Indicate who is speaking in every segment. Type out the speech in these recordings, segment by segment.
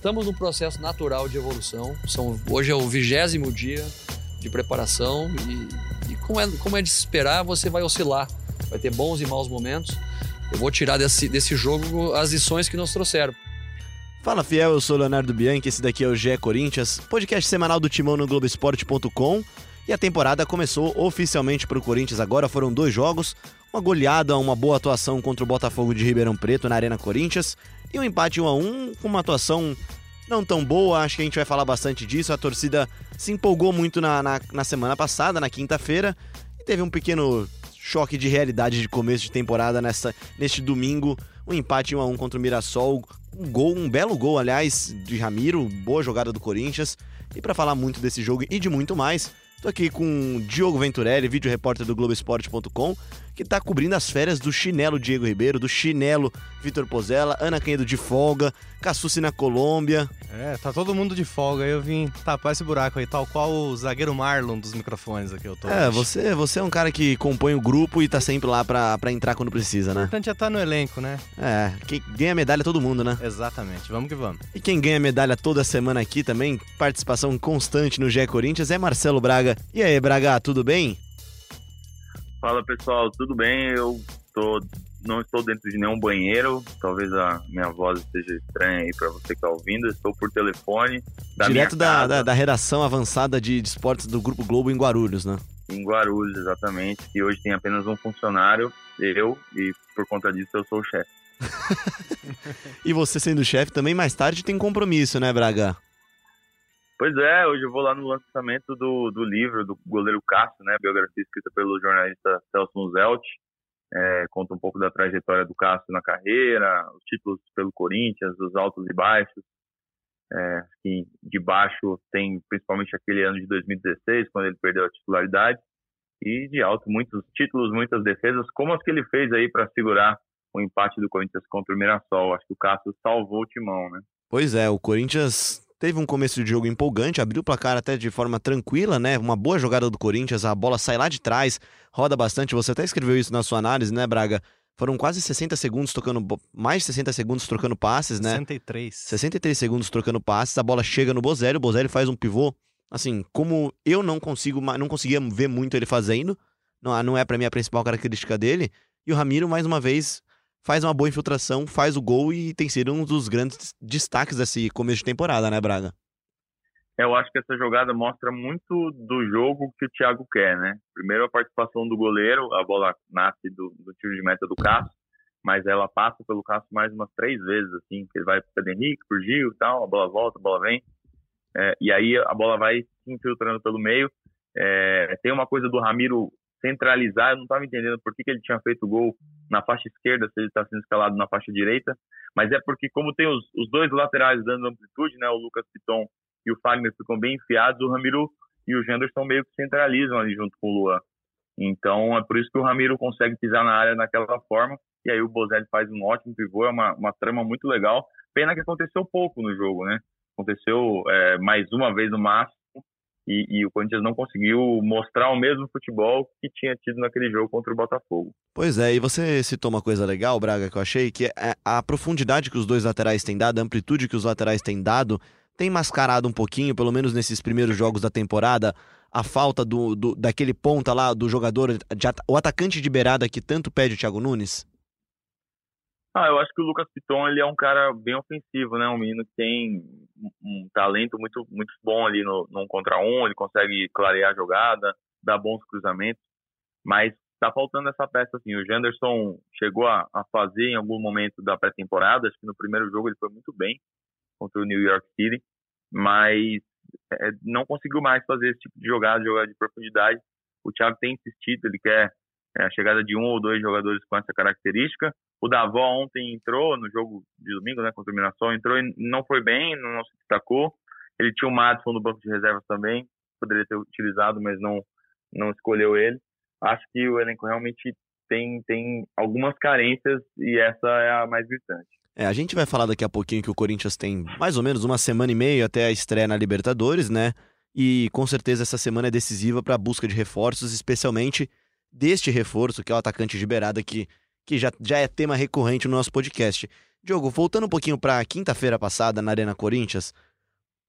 Speaker 1: estamos no processo natural de evolução. São, hoje é o vigésimo dia de preparação e, e como, é, como é de se esperar, você vai oscilar. Vai ter bons e maus momentos. Eu vou tirar desse, desse jogo as lições que nos trouxeram.
Speaker 2: Fala fiel, eu sou Leonardo Bianchi, esse daqui é o GE Corinthians, podcast semanal do Timão no Globoesporte.com. E a temporada começou oficialmente para o Corinthians agora, foram dois jogos, uma goleada, uma boa atuação contra o Botafogo de Ribeirão Preto na Arena Corinthians e um empate 1 a 1 com uma atuação não tão boa, acho que a gente vai falar bastante disso. A torcida se empolgou muito na, na, na semana passada, na quinta-feira, e teve um pequeno choque de realidade de começo de temporada nessa, neste domingo. Um empate 1 a 1 contra o Mirassol, um gol, um belo gol, aliás, de Ramiro, boa jogada do Corinthians. E para falar muito desse jogo e de muito mais, tô aqui com Diogo Venturelli, vídeo repórter do Globoesporte.com, que tá cobrindo as férias do chinelo Diego Ribeiro, do chinelo Vitor Pozella, Ana Canhedo de folga, Cassucci na Colômbia.
Speaker 3: É, tá todo mundo de folga. Eu vim tapar esse buraco aí, tal qual o zagueiro Marlon dos microfones aqui. Eu tô
Speaker 2: É, você, você é um cara que compõe o grupo e tá sempre lá pra, pra entrar quando precisa,
Speaker 3: O
Speaker 2: né?
Speaker 3: importante é estar no elenco, né?
Speaker 2: É, quem ganha medalha é todo mundo, né?
Speaker 3: Exatamente. Vamos que vamos.
Speaker 2: E quem ganha medalha toda semana aqui também, participação constante no GE Corinthians, é Marcelo Braga. E aí, Braga, tudo bem?
Speaker 4: Fala pessoal, tudo bem? Eu tô, não estou dentro de nenhum banheiro, talvez a minha voz esteja estranha aí para você que tá ouvindo. Eu Estou por telefone da
Speaker 2: Direto da, da, da redação avançada de, de esportes do Grupo Globo em Guarulhos, né?
Speaker 4: em Guarulhos, exatamente. E hoje tem apenas um funcionário, eu, e por conta disso eu sou o chefe.
Speaker 2: E você sendo chefe também mais tarde tem compromisso, né, Braga?
Speaker 4: Pois é, hoje eu vou lá no lançamento do, do livro do goleiro Cássio, né? Biografia escrita pelo jornalista Celso Muzelt. É, conta um pouco da trajetória do Cássio na carreira, os títulos pelo Corinthians, os altos e baixos. É, que de baixo tem principalmente aquele ano de 2016, quando ele perdeu a titularidade, e de alto muitos títulos, muitas defesas, como as que ele fez aí para segurar o empate do Corinthians contra o Mirassol. Acho que o Cássio salvou o timão, né?
Speaker 2: Pois é, o Corinthians teve um começo de jogo empolgante, abriu o placar até de forma tranquila, né? Uma boa jogada do Corinthians, a bola sai lá de trás, roda bastante. Você até escreveu isso na sua análise, né, Braga? Foram quase 60 segundos tocando, mais de 60 segundos trocando passes, né?
Speaker 3: 63.
Speaker 2: 63 segundos trocando passes, a bola chega no Bozelli, o Bozelli faz um pivô, assim, como eu não consigo, não conseguia ver muito ele fazendo, não, não é pra mim a principal característica dele, e o Ramiro, mais uma vez, faz uma boa infiltração, faz o gol e tem sido um dos grandes destaques desse começo de temporada, né, Braga?
Speaker 4: Eu acho que essa jogada mostra muito do jogo que o Thiago quer, né? Primeiro a participação do goleiro, a bola nasce do, do tiro de meta do Cássio, mas ela passa pelo Cássio mais umas três vezes, assim, que ele vai pro Pedro Henrique, pro Gil e tal, a bola volta, a bola vem, é, e aí a bola vai se infiltrando pelo meio. É, tem uma coisa do Ramiro centralizar, eu não estava entendendo por que, que ele tinha feito o gol na faixa esquerda, se ele está sendo escalado na faixa direita, mas é porque como tem os, os dois laterais dando amplitude, né, o Lucas Piton e o Fagner ficam bem enfiados, o Ramiro e o Janderson meio que centralizam ali junto com o Luan. Então é por isso que o Ramiro consegue pisar na área daquela forma, e aí o Bozelli faz um ótimo pivô, é uma, uma trama muito legal. Pena que aconteceu pouco no jogo, né? Aconteceu é, mais uma vez no máximo, e, e o Corinthians não conseguiu mostrar o mesmo futebol que tinha tido naquele jogo contra o Botafogo.
Speaker 2: Pois é, e você citou uma coisa legal, Braga, que eu achei, que é a profundidade que os dois laterais têm dado, a amplitude que os laterais têm dado, tem mascarado um pouquinho, pelo menos nesses primeiros jogos da temporada, a falta do, do daquele ponta lá, do jogador, de o atacante de beirada que tanto pede o Thiago Nunes?
Speaker 4: Ah, eu acho que o Lucas Piton ele é um cara bem ofensivo, né? Um menino que tem um- talento muito muito bom ali no, no um contra um, ele consegue clarear a jogada, dar bons cruzamentos, mas tá faltando essa peça assim. O Janderson chegou a, a fazer em algum momento da pré-temporada, acho que no primeiro jogo ele foi muito bem contra o New York City, mas é, não conseguiu mais fazer esse tipo de jogada, jogada de profundidade. O Thiago tem insistido, ele quer é, a chegada de um ou dois jogadores com essa característica. O Davó ontem entrou no jogo de domingo, né, contra o Mirassol, entrou e não foi bem, não se destacou. Ele tinha o Madison no banco de reservas também, poderia ter utilizado, mas não não escolheu ele. Acho que o elenco realmente tem tem algumas carências e essa é a mais gritante.
Speaker 2: É, a gente vai falar daqui a pouquinho que o Corinthians tem mais ou menos uma semana e meia até a estreia na Libertadores, né? E com certeza essa semana é decisiva para a busca de reforços, especialmente deste reforço, que é o atacante de beirada, que, que já, já é tema recorrente no nosso podcast. Diogo, voltando um pouquinho pra quinta-feira passada na Arena Corinthians,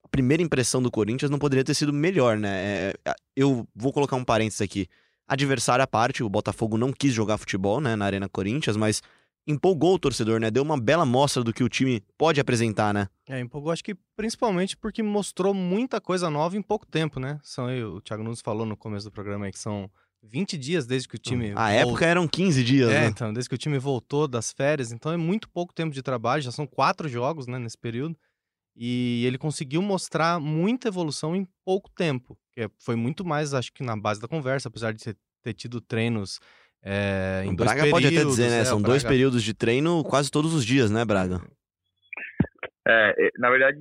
Speaker 2: a primeira impressão do Corinthians não poderia ter sido melhor, né? É, eu vou colocar um parênteses aqui. Adversário à parte, o Botafogo não quis jogar futebol, né, na Arena Corinthians, mas empolgou o torcedor, né? Deu uma bela mostra do que o time pode apresentar, né?
Speaker 3: É, empolgou, acho que principalmente porque mostrou muita coisa nova em pouco tempo, né? São o Thiago Nunes falou no começo do programa aí que são 20 dias desde que o time.
Speaker 2: A época eram 15 dias,
Speaker 3: é,
Speaker 2: né?
Speaker 3: então, desde que o time voltou das férias, então é muito pouco tempo de trabalho, já são quatro jogos, né, nesse período. E ele conseguiu mostrar muita evolução em pouco tempo. Que é, foi muito mais, acho que na base da conversa, apesar de ter, tido treinos é, em
Speaker 2: o
Speaker 3: dois
Speaker 2: Braga
Speaker 3: períodos.
Speaker 2: pode até dizer, né?
Speaker 3: é,
Speaker 2: São
Speaker 3: o
Speaker 2: dois
Speaker 3: Braga-
Speaker 2: períodos de treino quase todos os dias, né, Braga?
Speaker 4: É, é, na verdade,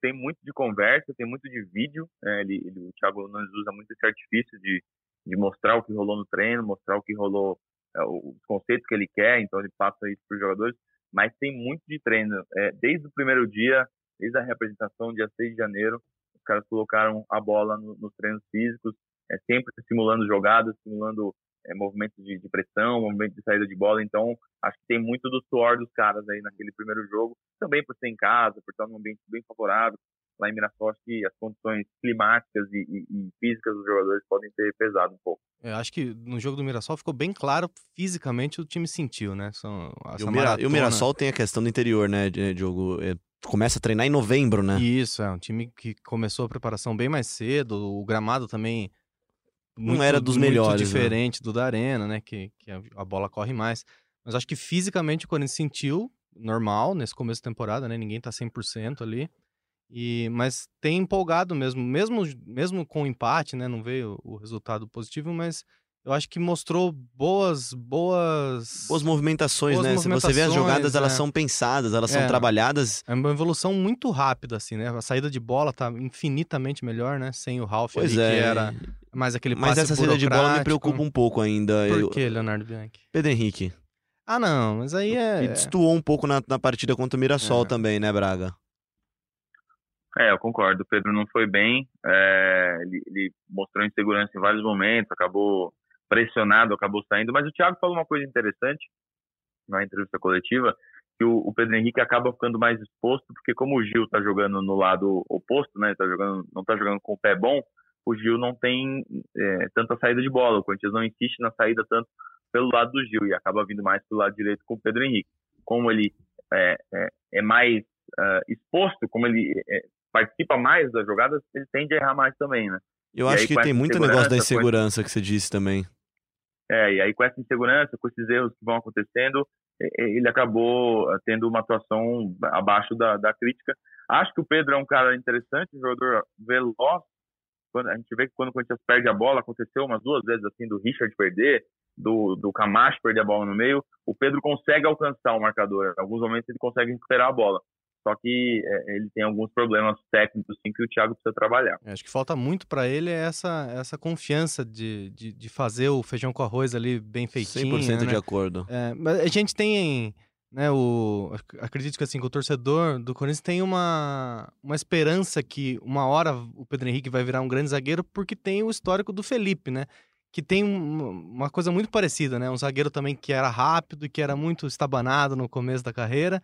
Speaker 4: tem muito de conversa, tem muito de vídeo. né, ele, ele- o Thiago Nunes usa muito esse artifício de, de mostrar o que rolou no treino, mostrar o que rolou, é, os conceitos que ele quer, então ele passa isso para os jogadores. Mas tem muito de treino. É, desde o primeiro dia, desde a representação, dia 6 de janeiro, os caras colocaram a bola no- nos treinos físicos, é, sempre simulando jogadas, simulando é, movimentos de, de pressão, movimentos de saída de bola. Então, acho que tem muito do suor dos caras aí naquele primeiro jogo também por ser em casa, por estar num ambiente bem favorável. Lá em Mirassol, acho que as condições climáticas e, e- e físicas dos jogadores podem ter pesado um pouco.
Speaker 3: Eu acho que no jogo do Mirassol ficou bem claro fisicamente o time sentiu, né? São,
Speaker 2: E o, Mira- e o Mirassol tem a questão do interior, né, Di- Diogo? É, começa a treinar em novembro, né?
Speaker 3: Isso, é um time que começou a preparação bem mais cedo, o gramado também
Speaker 2: Não era dos
Speaker 3: muito
Speaker 2: melhores, né?
Speaker 3: diferente do da Arena, né, que, que a, a bola corre mais. Mas acho que fisicamente o Corinthians sentiu normal nesse começo da temporada, né? Ninguém tá 100% ali. E mas tem empolgado mesmo, mesmo mesmo com o empate, né, não veio o resultado positivo, mas eu acho que mostrou boas boas
Speaker 2: Boas movimentações,
Speaker 3: Boas
Speaker 2: né? Se você vê as
Speaker 3: movimentações,
Speaker 2: jogadas, elas
Speaker 3: é.
Speaker 2: são pensadas, elas são
Speaker 3: É.
Speaker 2: trabalhadas.
Speaker 3: É uma evolução muito rápida, assim, né? A saída de bola tá infinitamente melhor, né? Sem o Ralph
Speaker 2: Pois
Speaker 3: ali,
Speaker 2: é.
Speaker 3: que era mais aquele
Speaker 2: Mas essa saída de bola me preocupa um pouco ainda.
Speaker 3: Por
Speaker 2: Eu-
Speaker 3: que, Leonardo Bianchi?
Speaker 2: Pedro Henrique.
Speaker 3: Ah, não, mas aí é...
Speaker 2: E destoou um pouco na, na partida contra o Mirassol
Speaker 3: É.
Speaker 2: também, né, Braga?
Speaker 4: É, eu concordo. O Pedro não foi bem. é, ele, ele mostrou insegurança em vários momentos, acabou pressionado, acabou saindo. Mas o Thiago falou uma coisa interessante na entrevista coletiva, que o, o Pedro Henrique acaba ficando mais exposto, porque como o Gil tá jogando no lado oposto, né, tá jogando, não tá jogando com o pé bom, o Gil não tem é, tanta saída de bola. O Corinthians não insiste na saída tanto pelo lado do Gil e acaba vindo mais pelo lado direito com o Pedro Henrique. Como ele é, é, é mais ah, exposto, como ele é, participa mais das jogadas, ele tende a errar mais também, né?
Speaker 2: Eu
Speaker 4: E
Speaker 2: acho
Speaker 4: aí,
Speaker 2: que tem muito negócio da
Speaker 4: insegurança,
Speaker 2: que você disse também.
Speaker 4: É, e aí com essa insegurança, com esses erros que vão acontecendo, ele acabou ah, tendo uma atuação abaixo da, da crítica. Acho que o Pedro é um cara interessante, um jogador veloz. Quando, a gente vê que quando o Corinthians perde a bola, aconteceu umas duas vezes assim, do Richard perder, do, do Camacho perder a bola no meio, o Pedro consegue alcançar o marcador. Em alguns momentos ele consegue recuperar a bola. Só que é, ele tem alguns problemas técnicos sim, que o Thiago precisa trabalhar.
Speaker 3: é, Acho que falta muito pra ele é essa, essa confiança de, de, de fazer o feijão com arroz ali bem feitinho,
Speaker 2: 100%
Speaker 3: né?
Speaker 2: de acordo.
Speaker 3: É, mas a gente tem, né, o... ac- Acredito que assim, que o torcedor do Corinthians tem uma, uma esperança que uma hora o Pedro Henrique vai virar um grande zagueiro porque tem o histórico do Felipe, né? Que tem um- uma coisa muito parecida, né? Um zagueiro também que era rápido, que era muito estabanado no começo da carreira.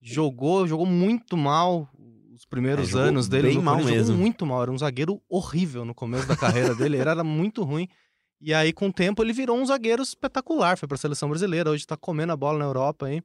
Speaker 3: Jogou, jogou muito mal os primeiros
Speaker 2: É,
Speaker 3: anos dele
Speaker 2: bem mal
Speaker 3: Corinthians.
Speaker 2: mesmo.
Speaker 3: Jogou muito mal, era um zagueiro horrível no começo da carreira dele, ele era muito ruim. E aí, com o tempo, ele virou um zagueiro espetacular. Foi para a seleção brasileira, hoje está comendo a bola na Europa aí.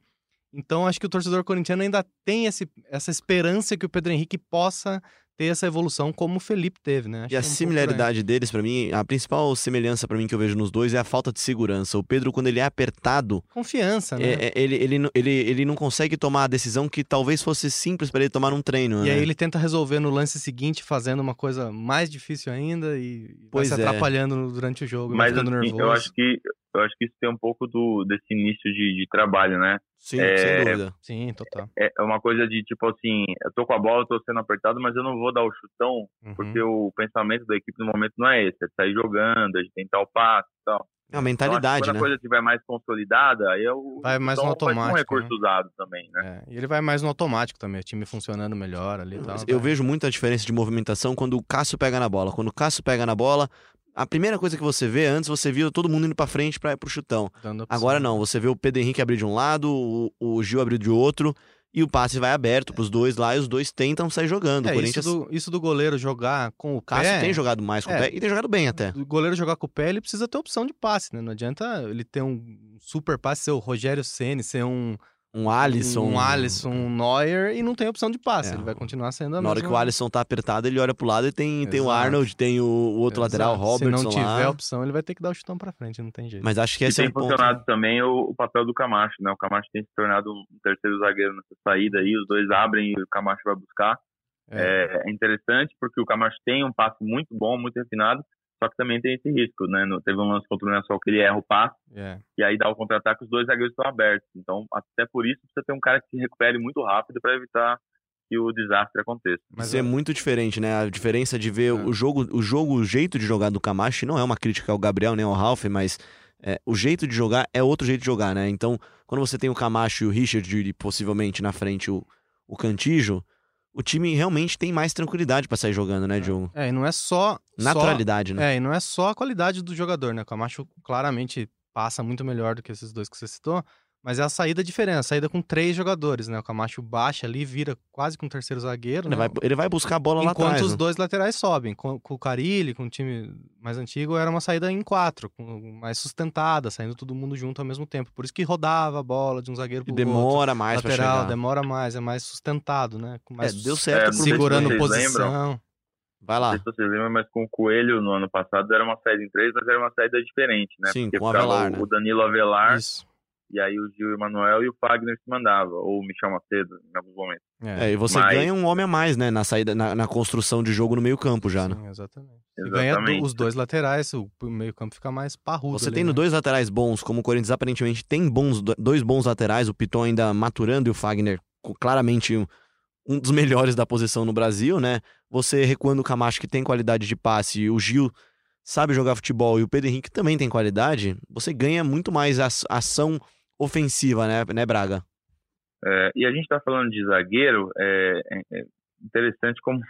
Speaker 3: Então, acho que o torcedor corintiano ainda tem esse, essa esperança que o Pedro Henrique possa ter essa evolução como o Felipe teve, né? Acho
Speaker 2: E a
Speaker 3: é um
Speaker 2: similaridade deles, pra mim, a principal semelhança pra mim que eu vejo nos dois é a falta de segurança. O Pedro, quando ele é apertado,
Speaker 3: Confiança, né?
Speaker 2: é- é- ele, ele, não- ele, ele não consegue tomar a decisão que talvez fosse simples pra ele tomar num treino.
Speaker 3: E
Speaker 2: né?
Speaker 3: aí ele tenta resolver no lance seguinte, fazendo uma coisa mais difícil ainda e vai
Speaker 2: Pois
Speaker 3: se
Speaker 2: é.
Speaker 3: atrapalhando durante o jogo, vai
Speaker 4: Mas
Speaker 3: ficando
Speaker 4: assim,
Speaker 3: nervoso.
Speaker 4: eu acho que eu acho que isso tem um pouco do desse início de, de trabalho, né?
Speaker 2: Sim,
Speaker 4: é-
Speaker 2: sem dúvida.
Speaker 3: Sim, total.
Speaker 4: É é uma coisa de tipo assim, eu tô com a bola, eu tô sendo apertado, mas eu não vou dar o chutão,
Speaker 3: Uhum.
Speaker 4: porque o pensamento da equipe no momento não é esse, é sair jogando, é de tentar o passe e tal.
Speaker 2: É uma
Speaker 4: Então,
Speaker 2: mentalidade,
Speaker 4: quando
Speaker 2: né?
Speaker 4: a coisa estiver mais consolidada, aí eu
Speaker 3: Vai mais no
Speaker 4: ser um
Speaker 3: automático,
Speaker 4: recurso
Speaker 3: né?
Speaker 4: usado também, né?
Speaker 3: É, e ele vai mais no automático também, o time funcionando melhor ali e tal.
Speaker 2: Eu
Speaker 3: vai.
Speaker 2: vejo muita diferença de movimentação quando o Cássio pega na bola. Quando o Cássio pega na bola, a primeira coisa que você vê antes, você viu todo mundo indo pra frente pra ir pro chutão. Agora não, você vê o Pedro Henrique abrir de um lado, o, o Gil abrir de outro, e o passe vai aberto pros dois lá, e os dois tentam sair jogando.
Speaker 3: É,
Speaker 2: Corinthians,
Speaker 3: isso, do, isso do goleiro jogar com o
Speaker 2: o Cássio
Speaker 3: pé...
Speaker 2: tem jogado mais com
Speaker 3: É.
Speaker 2: o pé, e tem jogado bem até.
Speaker 3: O goleiro jogar com o pé, ele precisa ter opção de passe, né? Não adianta ele ter um super passe, ser o Rogério Ceni, ser um,
Speaker 2: Um Alisson.
Speaker 3: um Alisson, um Neuer e não tem opção de passe.
Speaker 2: É.
Speaker 3: Ele vai continuar sendo a
Speaker 2: Na hora que o Alisson tá apertado, ele olha pro lado e tem, tem o
Speaker 3: Exato.
Speaker 2: Arnold, tem o, o outro lateral, o
Speaker 3: Exato.
Speaker 2: Robertson
Speaker 3: Se não tiver
Speaker 2: lá.
Speaker 3: opção, ele vai ter que dar o chutão pra frente, não tem jeito.
Speaker 2: Mas acho que
Speaker 4: E
Speaker 2: esse é
Speaker 4: tem
Speaker 2: um ponto.
Speaker 4: funcionado também o, o papel do Camacho, né? O Camacho tem se tornado um terceiro zagueiro nessa saída aí, os dois abrem e o Camacho vai buscar. É, é interessante porque o Camacho tem um passe muito bom, muito refinado, só que também tem esse risco, né? No- Teve um lance contra o Nacional que ele erra o passe
Speaker 3: É.
Speaker 4: e aí dá o contra-ataque, os dois zagueiros estão abertos. Então, até por isso, precisa ter um cara que se recupere muito rápido para evitar que o desastre aconteça.
Speaker 3: Mas
Speaker 2: Isso é muito diferente, né? A diferença de ver
Speaker 3: É.
Speaker 2: o jogo, o jogo, o jeito de jogar do Camacho não é uma crítica ao Gabriel nem ao Ralf, mas é, o jeito de jogar é outro jeito de jogar, né? Então, quando você tem o Camacho e o Richard e possivelmente na frente o, o Cantijo, o time realmente tem mais tranquilidade pra sair jogando, né, Diogo?
Speaker 3: É, e não é só.
Speaker 2: Naturalidade,
Speaker 3: só,
Speaker 2: né?
Speaker 3: É, e não é só a qualidade do jogador, né? O Camacho claramente passa muito melhor do que esses dois que você citou, mas é a saída diferente, a saída com três jogadores, né? O Camacho baixa ali, vira quase com um terceiro zagueiro,
Speaker 2: Ele,
Speaker 3: né?
Speaker 2: vai, ele vai buscar a bola lá
Speaker 3: Enquanto
Speaker 2: atrás.
Speaker 3: os
Speaker 2: né?
Speaker 3: dois laterais sobem. Com, com o Carilli, com o time mais antigo, era uma saída em quatro, com- mais sustentada, saindo todo mundo junto ao mesmo tempo. Por isso que rodava a bola de um zagueiro
Speaker 2: E
Speaker 3: pro outro.
Speaker 2: demora mais pra
Speaker 3: Lateral,
Speaker 2: chegar.
Speaker 3: demora mais, é mais sustentado, né? Com mais
Speaker 2: É, deu certo
Speaker 4: É, não
Speaker 3: segurando
Speaker 4: vocês
Speaker 3: posição.
Speaker 2: Vai
Speaker 4: Não
Speaker 2: lá.
Speaker 4: sei se vocês lembram, mas com o Coelho no ano passado era uma saída em três, mas era uma saída diferente, né?
Speaker 2: Sim,
Speaker 4: Porque
Speaker 2: com o Avelar,
Speaker 4: o-
Speaker 2: né?
Speaker 4: o Danilo Avelar,
Speaker 3: Isso.
Speaker 4: E aí o Gil Emanuel e o Fagner se mandava, ou o Michel Macedo, em alguns momentos.
Speaker 2: É, e você
Speaker 4: Mas-
Speaker 2: ganha um homem a mais, né? Na saída, na, na construção de jogo no meio campo já, né?
Speaker 3: Sim, exatamente. E ganha do- os dois laterais, o meio campo fica mais parrudo.
Speaker 2: Você
Speaker 3: ali,
Speaker 2: tendo
Speaker 3: né?
Speaker 2: dois laterais bons, como o Corinthians aparentemente tem bons, dois bons laterais, o Piton ainda maturando e o Fagner claramente um, um dos melhores da posição no Brasil, né? Você recuando o Camacho que tem qualidade de passe e o Gil sabe jogar futebol e o Pedro Henrique também tem qualidade, você ganha muito mais ação ofensiva, né, né Braga?
Speaker 4: É, e a gente está falando de zagueiro, é, é- é interessante como,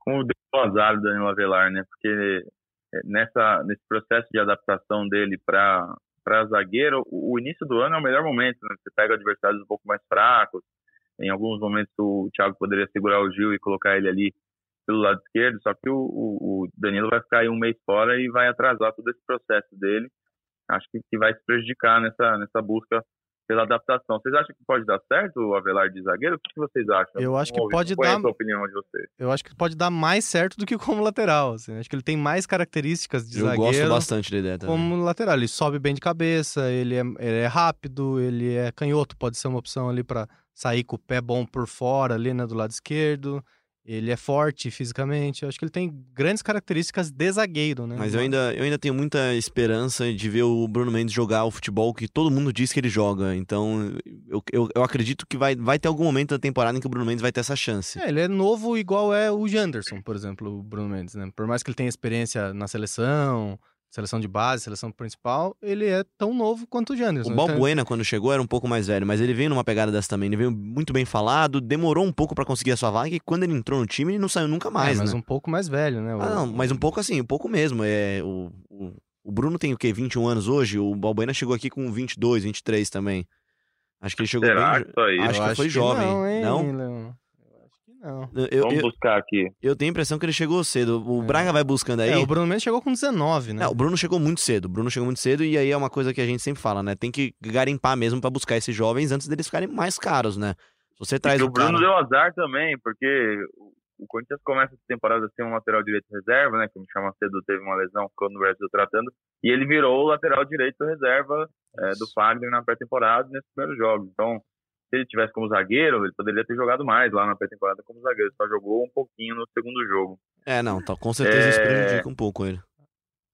Speaker 4: como deu o azar do Danilo Avelar, né? Porque é, nessa, nesse processo de adaptação dele para zagueiro, o, início do ano é o melhor momento, né? Você pega adversários um pouco mais fracos, em alguns momentos o Thiago poderia segurar o Gil e colocar ele ali pelo lado esquerdo, só que o, o, o Danilo vai ficar aí um mês fora e vai atrasar todo esse processo dele. Acho que, que vai se prejudicar nessa, nessa busca pela adaptação. Vocês acham que pode dar certo o Avelar de zagueiro? O que que vocês acham?
Speaker 3: Eu acho que pode
Speaker 4: qual é
Speaker 3: dar-
Speaker 4: a sua opinião de vocês?
Speaker 3: Eu acho que pode dar mais certo do que como lateral. assim. Acho que ele tem mais características de
Speaker 2: Eu gosto
Speaker 3: zagueiro
Speaker 2: bastante da ideia também.
Speaker 3: como lateral. Ele sobe bem de cabeça, ele é, ele é rápido, ele é canhoto, pode ser uma opção ali pra sair com o pé bom por fora ali, né, do lado esquerdo. Ele é forte fisicamente. Eu acho que ele tem grandes características de zagueiro, né?
Speaker 2: Mas eu ainda, eu ainda tenho muita esperança de ver o Bruno Mendes jogar o futebol que todo mundo diz que ele joga. Então, eu, eu, eu acredito que vai, vai ter algum momento da temporada em que o Bruno Mendes vai ter essa chance.
Speaker 3: É, ele é novo igual é o Janderson, por exemplo, o Bruno Mendes, né? Por mais que ele tenha experiência na seleção, seleção de base, seleção principal, ele é tão novo quanto o Janderson.
Speaker 2: O
Speaker 3: Então,
Speaker 2: Balbuena, quando chegou, era um pouco mais velho, mas ele veio numa pegada dessa também. Ele veio muito bem falado, demorou um pouco pra conseguir a sua vaga e quando ele entrou no time, ele não saiu nunca mais,
Speaker 3: é, mas
Speaker 2: né?
Speaker 3: um pouco mais velho, né? O-
Speaker 2: Ah, não, mas um pouco assim, um pouco mesmo. É, o, o, o Bruno tem o quê? 21 anos hoje? O Balbuena chegou aqui com 22, 23 também. Acho que ele chegou
Speaker 4: Será
Speaker 2: bem.
Speaker 4: que só isso?
Speaker 2: Acho
Speaker 3: eu
Speaker 2: que foi jovem.
Speaker 3: Não, hein,
Speaker 2: Não?
Speaker 3: Leon? Não.
Speaker 2: Eu,
Speaker 4: Vamos
Speaker 2: eu,
Speaker 4: buscar aqui.
Speaker 2: eu tenho a impressão que ele chegou cedo. O
Speaker 3: É.
Speaker 2: Braga vai buscando aí.
Speaker 3: É, o Bruno Mendes chegou com 19, né?
Speaker 2: Não, o Bruno chegou muito cedo. O Bruno chegou muito cedo e aí é uma coisa que a gente sempre fala, né? Tem que garimpar mesmo pra buscar esses jovens antes deles ficarem mais caros, né? Se você traz
Speaker 4: E
Speaker 2: o
Speaker 4: o Bruno
Speaker 2: cara...
Speaker 4: deu azar também, porque o- Corinthians começa essa temporada sem um lateral direito reserva, né? Que o Michel Macedo teve uma lesão, ficou no Brasil tratando, e ele virou o lateral direito reserva é, do Fagner na pré-temporada nesses primeiros jogos. Então, se ele tivesse como zagueiro, ele poderia ter jogado mais lá na pré-temporada como zagueiro, só jogou um pouquinho no segundo jogo.
Speaker 2: É, não, tá, com certeza isso
Speaker 4: É.
Speaker 2: prejudica um pouco ele.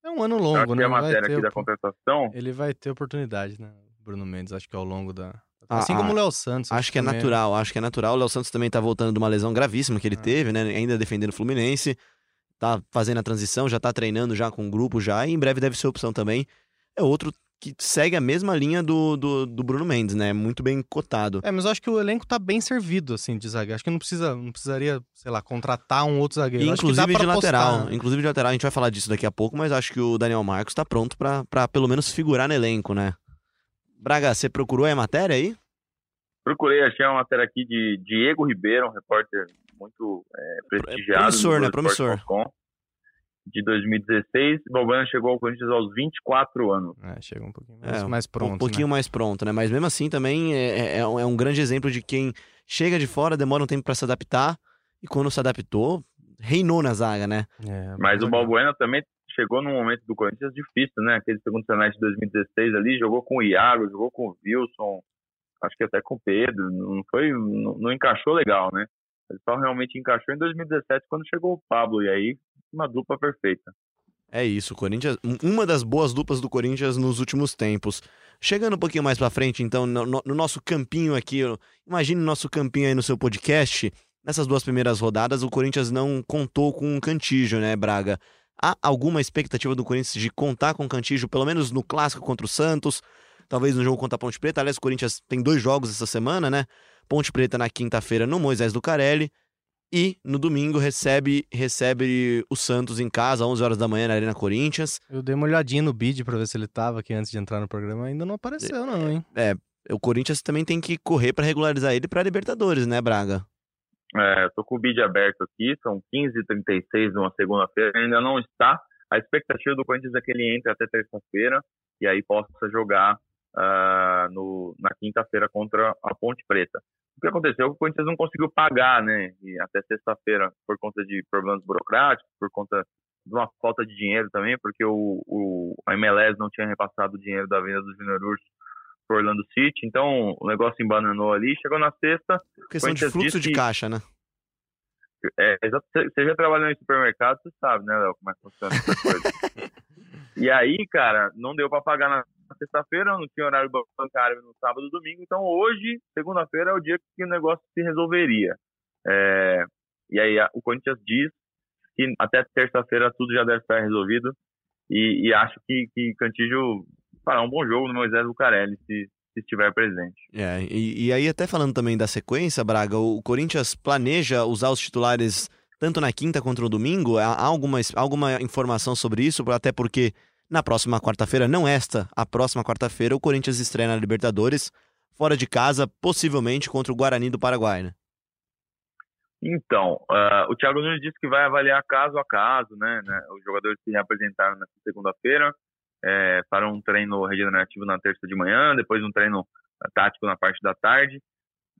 Speaker 3: É um ano longo,
Speaker 4: que
Speaker 3: né?
Speaker 4: a
Speaker 3: Vai
Speaker 4: matéria
Speaker 3: ter
Speaker 4: aqui da contratação,
Speaker 3: Ele vai ter oportunidade, né? O Bruno Mendes, acho que ao longo da.
Speaker 2: Ah,
Speaker 3: Assim
Speaker 2: ah,
Speaker 3: como o Léo Santos.
Speaker 2: Acho que é
Speaker 3: também, né?
Speaker 2: natural, acho que é natural. O Léo Santos também tá voltando de uma lesão gravíssima que ele
Speaker 3: Ah.
Speaker 2: teve, né? Ainda defendendo o Fluminense. Tá fazendo a transição, já tá treinando já com o grupo já, e em breve deve ser opção também. É outro que segue a mesma linha do, do, do Bruno Mendes, né? Muito bem cotado.
Speaker 3: É, mas eu acho que o elenco tá bem servido, assim, de zagueiro. Acho que não precisa, não precisaria, sei lá, contratar um outro zagueiro. Acho que dá
Speaker 2: Inclusive de lateral.
Speaker 3: apostar.
Speaker 2: Inclusive de lateral, a gente vai falar disso daqui a pouco, mas acho que o Daniel Marcos tá pronto pra, pra pelo menos figurar no elenco, né? Braga, você procurou aí a matéria aí?
Speaker 4: Procurei, achei uma matéria aqui de Diego Ribeiro, um repórter muito é, prestigiado.
Speaker 2: promissor,
Speaker 4: do
Speaker 2: né? Promissor.
Speaker 4: De 2016, Balbuena chegou ao Corinthians aos 24 anos.
Speaker 3: É, chega um pouquinho mais,
Speaker 2: É,
Speaker 3: mais pronto,
Speaker 2: um pouquinho
Speaker 3: né?
Speaker 2: mais pronto, né? Mas mesmo assim também é, é, um- é um grande exemplo de quem chega de fora, demora um tempo pra se adaptar e quando se adaptou, reinou na zaga, né?
Speaker 3: É,
Speaker 4: Mas o. Balbuena também chegou num momento do Corinthians difícil, né? Aquele segundo semestre de 2016 ali, jogou com o Iago, jogou com o Wilson, acho que até com o Pedro, não foi, não, não encaixou legal, né? Ele só realmente encaixou em 2017 quando chegou o Pablo, e aí uma dupla perfeita.
Speaker 2: É isso, Corinthians, um- uma das boas duplas do Corinthians nos últimos tempos. Chegando um pouquinho mais pra frente, então, no, no- no nosso campinho aqui, imagine o nosso campinho aí no seu podcast. Nessas duas primeiras rodadas, o Corinthians não contou com um Cantígio, né, Braga? Há alguma expectativa do Corinthians de contar com o Cantígio, pelo menos no clássico contra o Santos, talvez no jogo contra a Ponte Preta? Aliás, o Corinthians tem dois jogos essa semana, né? Ponte Preta na quinta-feira no Moisés do Carelli e no domingo recebe recebe o Santos em casa, 11 horas da manhã na Arena Corinthians.
Speaker 3: Eu dei uma olhadinha no bid pra ver se ele tava aqui antes de entrar no programa. Ainda não apareceu, não, hein?
Speaker 2: O Corinthians também tem que correr pra regularizar ele pra Libertadores, né, Braga?
Speaker 4: É, tô com o bid aberto aqui, são 15h36 numa segunda-feira, ainda não está. A expectativa do Corinthians é que ele entre até terça-feira e aí possa jogar ah, no, na quinta-feira contra a Ponte Preta. O que aconteceu é que o Corinthians não conseguiu pagar, né? E até sexta-feira por conta de problemas burocráticos, por conta de uma falta de dinheiro também, porque o, o a MLS não tinha repassado o dinheiro da venda do Júnior Urso pro Orlando City, então o negócio embananou ali. Chegou na sexta,
Speaker 2: Questão de fluxo de
Speaker 4: que-
Speaker 2: caixa, né?
Speaker 4: é, exato. Você você já trabalhou em supermercado, você sabe, né, Léo, como é que funciona essa coisa. e aí, cara, não deu pra pagar na sexta-feira, não tinha horário bancário no sábado e domingo, então hoje, segunda-feira, é o dia que o negócio se resolveria. É, e aí a- o Corinthians diz que até terça-feira tudo já deve estar resolvido e, e acho que, que Cantígio fará um bom jogo no Moisés Lucarelli, se, se estiver presente.
Speaker 2: É, e, e aí até falando também da sequência, Braga, o Corinthians planeja usar os titulares tanto na quinta quanto no domingo? Há alguma, alguma informação sobre isso? Até porque na próxima quarta-feira, não esta, a próxima quarta-feira, o Corinthians estreia na Libertadores, fora de casa, possivelmente contra o Guarani do Paraguai, né?
Speaker 4: Então, ah, o Thiago Nunes disse que vai avaliar caso a caso, né? né, os jogadores que reapresentaram nessa segunda-feira é, para um treino regenerativo na terça de manhã, depois um treino ah, tático na parte da tarde.